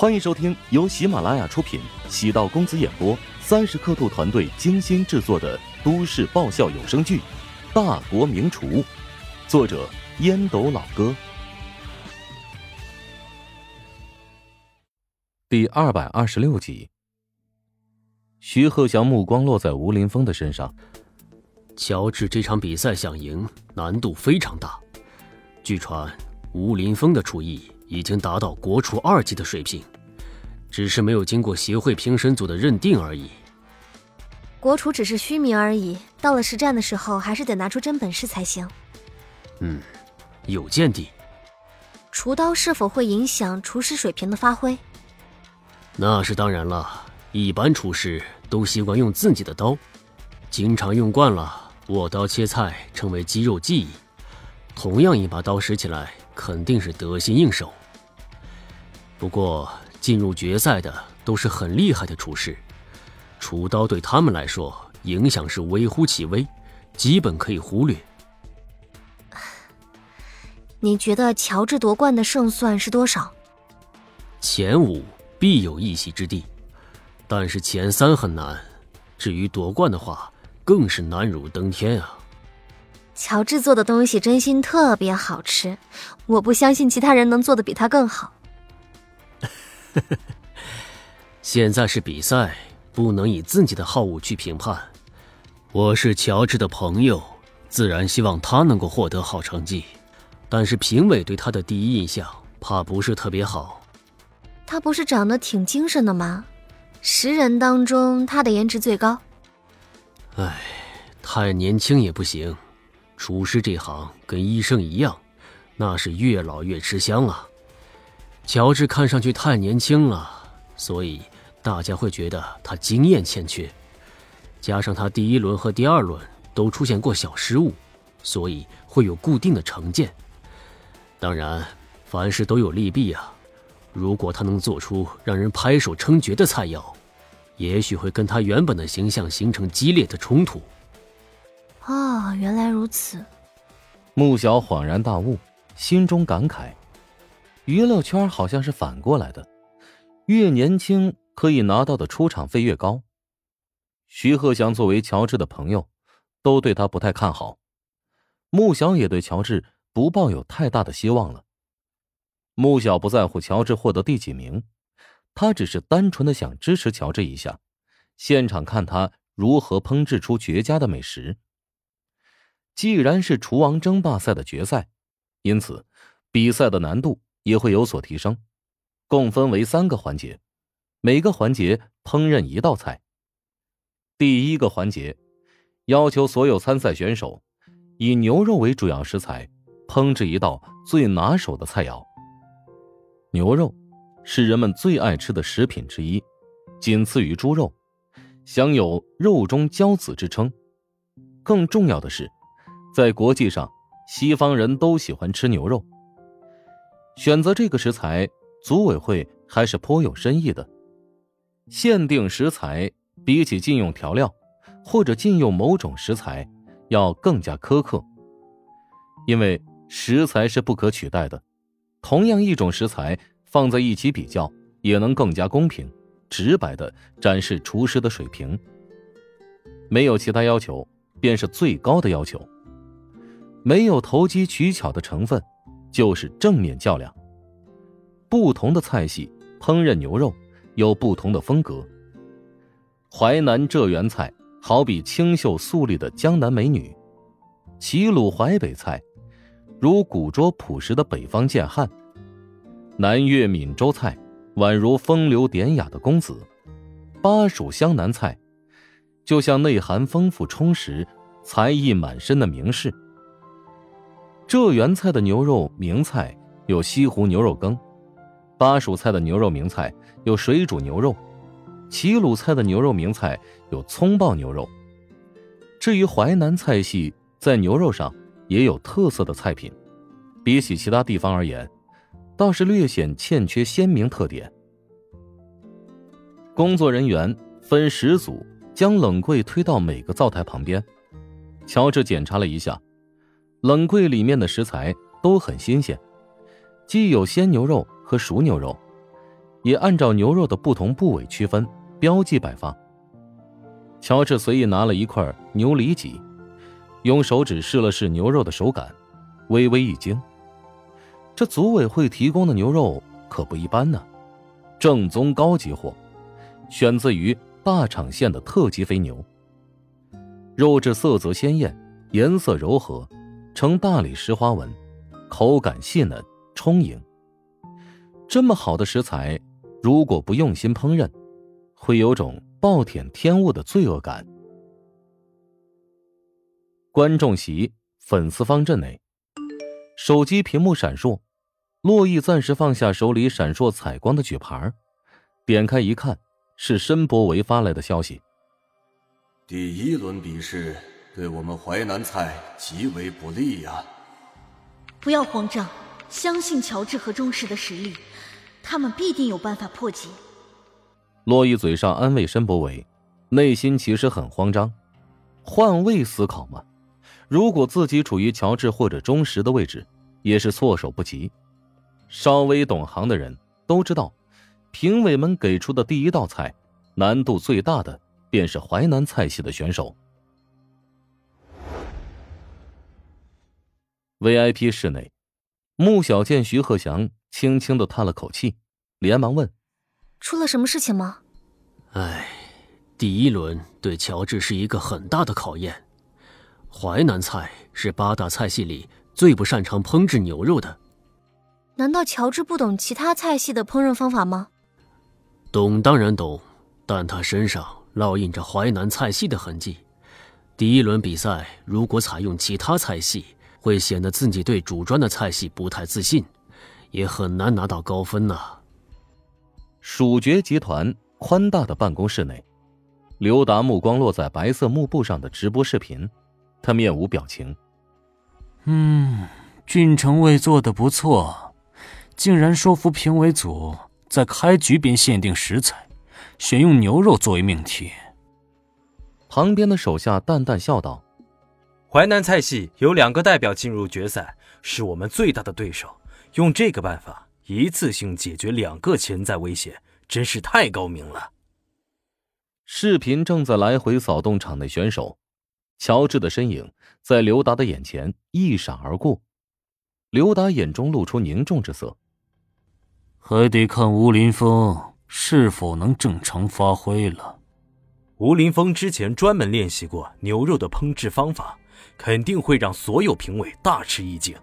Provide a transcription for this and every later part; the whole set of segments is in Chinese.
欢迎收听由喜马拉雅出品、喜道公子演播、三十刻度团队精心制作的都市爆笑有声剧《大国名厨》，作者烟斗老哥，第二百二十六集。徐鹤翔目光落在吴林峰的身上。乔治这场比赛想赢，难度非常大。据传，吴林峰的厨艺已经达到国厨二级的水平，只是没有经过协会评审组的认定而已。国厨只是虚名而已，到了实战的时候，还是得拿出真本事才行。嗯，有见地。厨刀是否会影响厨师水平的发挥？那是当然了，一般厨师都习惯用自己的刀，经常用惯了，握刀切菜成为肌肉记忆。同样一把刀使起来，肯定是得心应手。不过进入决赛的都是很厉害的厨师，厨刀对他们来说影响是微乎其微，基本可以忽略。你觉得乔治夺冠的胜算是多少？前五必有一席之地，但是前三很难。至于夺冠的话，更是难如登天啊！乔治做的东西真心特别好吃，我不相信其他人能做的比他更好。现在是比赛，不能以自己的好恶去评判。我是乔治的朋友，自然希望他能够获得好成绩。但是评委对他的第一印象怕不是特别好。他不是长得挺精神的吗？十人当中，他的颜值最高。唉，太年轻也不行。厨师这行跟医生一样，那是越老越吃香啊。乔治看上去太年轻了，所以大家会觉得他经验欠缺。加上他第一轮和第二轮都出现过小失误，所以会有固定的成见。当然，凡事都有利弊啊。如果他能做出让人拍手称绝的菜肴，也许会跟他原本的形象形成激烈的冲突。哦，原来如此。穆小恍然大悟，心中感慨：娱乐圈好像是反过来的，越年轻可以拿到的出场费越高。徐鹤翔作为乔治的朋友，都对他不太看好。穆小也对乔治不抱有太大的希望了。穆小不在乎乔治获得第几名，他只是单纯的想支持乔治一下，现场看他如何烹制出绝佳的美食。既然是厨王争霸赛的决赛，因此比赛的难度也会有所提升。共分为三个环节，每个环节烹饪一道菜。第一个环节要求所有参赛选手以牛肉为主要食材，烹制一道最拿手的菜肴。牛肉是人们最爱吃的食品之一，仅次于猪肉，享有“肉中骄子”之称。更重要的是。在国际上，西方人都喜欢吃牛肉。选择这个食材，组委会还是颇有深意的。限定食材比起禁用调料或者禁用某种食材，要更加苛刻。因为食材是不可取代的，同样一种食材放在一起比较，也能更加公平、直白的展示厨师的水平。没有其他要求，便是最高的要求。没有投机取巧的成分，就是正面较量。不同的菜系烹饪牛肉有不同的风格。淮南浙园菜好比清秀素丽的江南美女，齐鲁淮北菜如古拙朴实的北方贱汉，南粤闽州菜宛如风流典雅的公子，巴蜀湘南菜就像内涵丰富充实、才艺满身的名士。浙园菜的牛肉名菜有西湖牛肉羹，巴蜀菜的牛肉名菜有水煮牛肉，齐鲁菜的牛肉名菜有葱爆牛肉。至于淮南菜系，在牛肉上也有特色的菜品，比起其他地方而言，倒是略显欠缺鲜明特点。工作人员分十组，将冷柜推到每个灶台旁边。乔治检查了一下。冷柜里面的食材都很新鲜，既有鲜牛肉和熟牛肉，也按照牛肉的不同部位区分标记摆放。乔治随意拿了一块牛里脊，用手指试了试牛肉的手感，微微一惊。这组委会提供的牛肉可不一般呢，正宗高级货，选自于大厂县的特级肥牛。肉质色泽鲜艳，颜色柔和，呈大理石花纹，口感细嫩充盈。这么好的食材，如果不用心烹饪，会有种。暴殄天物的罪恶感。观众席粉丝方阵内，手机屏幕闪烁，洛伊暂时放下手里闪烁彩光的举牌，点开一看，是申博维发来的消息。第一轮比试对我们淮南菜极为不利呀！不要慌张，相信乔治和钟氏的实力，他们必定有办法破解。洛伊嘴上安慰申博伟，内心其实很慌张。换位思考嘛，如果自己处于乔治或者钟石的位置，也是措手不及。稍微懂行的人都知道，评委们给出的第一道菜，难度最大的便是淮南菜系的选手。VIP 室内，穆小见、徐鹤祥轻轻的叹了口气，连忙问。出了什么事情吗？哎，第一轮对乔治是一个很大的考验。淮南菜是八大菜系里最不擅长烹制牛肉的。难道乔治不懂其他菜系的烹饪方法吗？懂当然懂，但他身上烙印着淮南菜系的痕迹。第一轮比赛如果采用其他菜系，会显得自己对主专的菜系不太自信，也很难拿到高分呐。蜀爵集团宽大的办公室内，刘达目光落在白色幕布上的直播视频，他面无表情。嗯，郡城卫做的不错，竟然说服评委组在开局便限定食材，选用牛肉作为命题。旁边的手下淡淡笑道：“淮南菜系有两个代表进入决赛，是我们最大的对手，用这个办法。”一次性解决两个潜在威胁，真是太高明了。视频正在来回扫动场内选手，乔治的身影在刘达的眼前一闪而过，刘达眼中露出凝重之色。还得看吴林峰是否能正常发挥了。吴林峰之前专门练习过牛肉的烹制方法，肯定会让所有评委大吃一惊。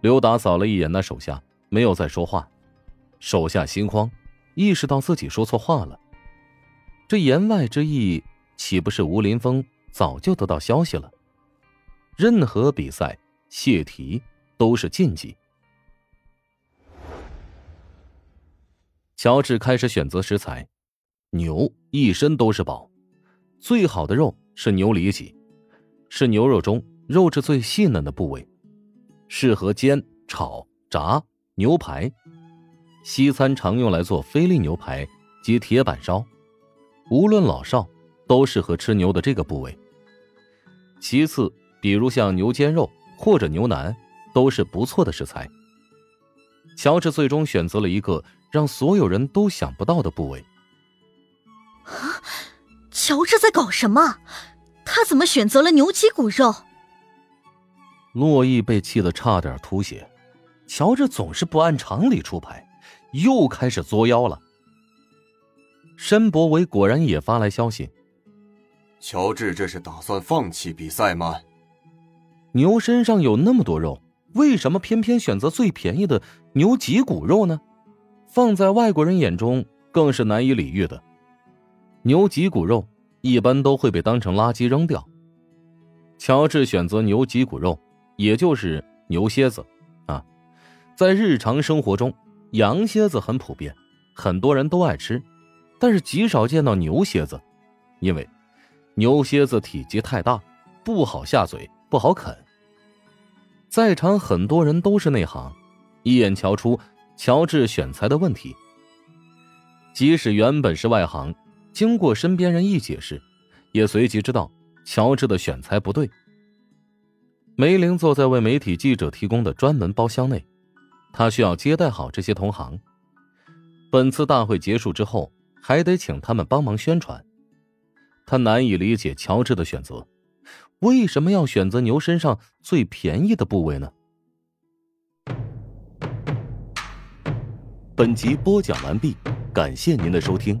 刘达扫了一眼那手下。没有再说话，手下心慌，意识到自己说错话了。这言外之意，岂不是吴林峰早就得到消息了？任何比赛泄题都是禁忌。乔治开始选择食材，牛一身都是宝，最好的肉是牛里脊，是牛肉中肉质最细嫩的部位，适合煎、炒、炸。牛排，西餐常用来做菲力牛排及铁板烧，无论老少都适合吃牛的这个部位。其次，比如像牛肩肉或者牛腩，都是不错的食材。乔治最终选择了一个让所有人都想不到的部位。啊！乔治在搞什么？他怎么选择了牛脊骨肉？洛毅被气得差点吐血。乔治总是不按常理出牌，又开始作妖了。申博维果然也发来消息：“乔治这是打算放弃比赛吗？”牛身上有那么多肉，为什么偏偏选择最便宜的牛脊骨肉呢？放在外国人眼中更是难以理喻的。牛脊骨肉一般都会被当成垃圾扔掉，乔治选择牛脊骨肉，也就是牛蝎子啊。在日常生活中，羊蝎子很普遍，很多人都爱吃，但是极少见到牛蝎子，因为牛蝎子体积太大，不好下嘴，不好啃。在场很多人都是内行，一眼瞧出乔治选材的问题。即使原本是外行，经过身边人一解释，也随即知道乔治的选材不对。梅林坐在为媒体记者提供的专门包厢内。他需要接待好这些同行。本次大会结束之后，还得请他们帮忙宣传。他难以理解乔治的选择，为什么要选择牛身上最便宜的部位呢？本集播讲完毕，感谢您的收听。